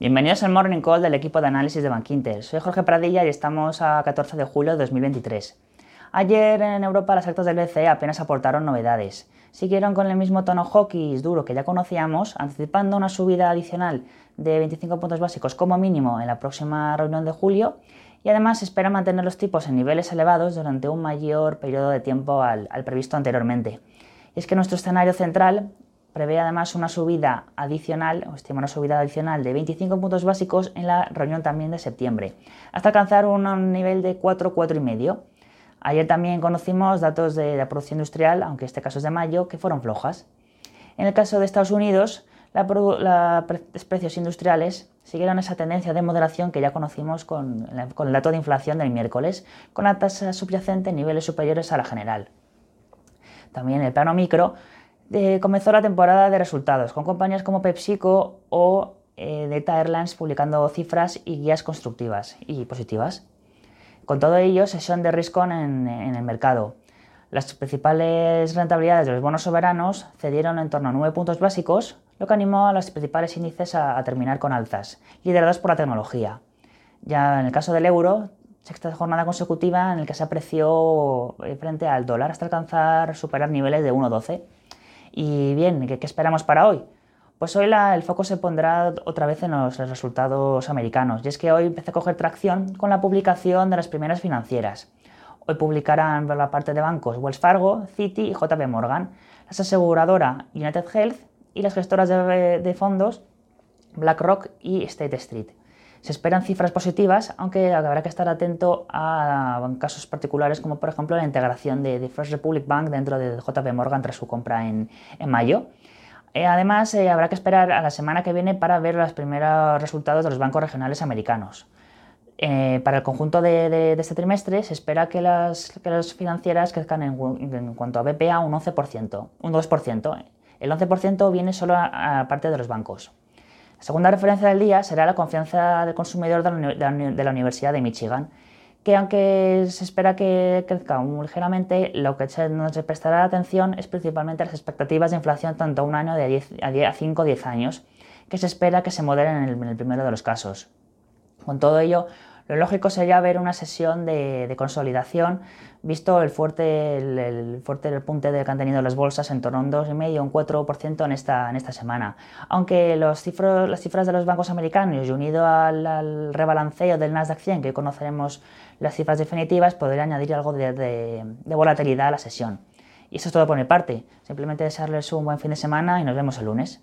Bienvenidos al Morning Call del equipo de análisis de Bankinter. Soy Jorge Pradilla y estamos a 14 de julio de 2023. Ayer en Europa las actas del BCE apenas aportaron novedades. Siguieron con el mismo tono hawkish duro que ya conocíamos, anticipando una subida adicional de 25 puntos básicos como mínimo en la próxima reunión de julio y además espera mantener los tipos en niveles elevados durante un mayor periodo de tiempo al, al previsto anteriormente. Y es que nuestro escenario central prevé además una subida adicional, o estima una subida adicional de 25 puntos básicos en la reunión también de septiembre, hasta alcanzar un nivel de 4, 4,5. Ayer también conocimos datos de la producción industrial, aunque este caso es de mayo, que fueron flojas. En el caso de Estados Unidos, los precios industriales siguieron esa tendencia de moderación que ya conocimos con, con el dato de inflación del miércoles, con la tasa subyacente en niveles superiores a la general. También el plano micro comenzó la temporada de resultados, con compañías como PepsiCo o eh, Data Airlines publicando cifras y guías constructivas y positivas. Con todo ello, sesión de riesgo en, el mercado. Las principales rentabilidades de los bonos soberanos cedieron en torno a 9 puntos básicos, lo que animó a los principales índices a, a terminar con alzas, liderados por la tecnología. Ya en el caso del euro, sexta jornada consecutiva en la que se apreció eh, frente al dólar hasta alcanzar, superar niveles de 1,12. Y bien, ¿qué, esperamos para hoy? Pues hoy el foco se pondrá otra vez en los resultados americanos, y es que hoy empieza a coger tracción con la publicación de las primeras financieras. Hoy publicarán por la parte de bancos Wells Fargo, Citi y JP Morgan, las aseguradoras United Health y las gestoras de fondos BlackRock y State Street. Se esperan cifras positivas, aunque habrá que estar atento a casos particulares como por ejemplo la integración de, First Republic Bank dentro de JP Morgan tras su compra en, mayo. Eh, además, eh, habrá que esperar a la semana que viene para ver los primeros resultados de los bancos regionales americanos. Eh, para el conjunto de, este trimestre se espera que las, financieras crezcan en, cuanto a BPA un 11%, un 2%. El 11% viene solo a parte de los bancos. La segunda referencia del día será la confianza del consumidor de la, Universidad de Michigan, que aunque se espera que crezca muy ligeramente, lo que nos prestará atención es principalmente las expectativas de inflación tanto a un año de a 5 o 10 años, que se espera que se moderen en el primero de los casos. Con todo ello, lo lógico sería ver una sesión de, consolidación, visto el fuerte, el, fuerte repunte que han tenido las bolsas en torno a un 2,5 o un 4% en esta, en esta semana. Aunque los cifros, las cifras de los bancos americanos y unido al, rebalanceo del Nasdaq 100, que conoceremos las cifras definitivas, podría añadir algo de, de volatilidad a la sesión. Y eso es todo por mi parte. Simplemente desearles un buen fin de semana y nos vemos el lunes.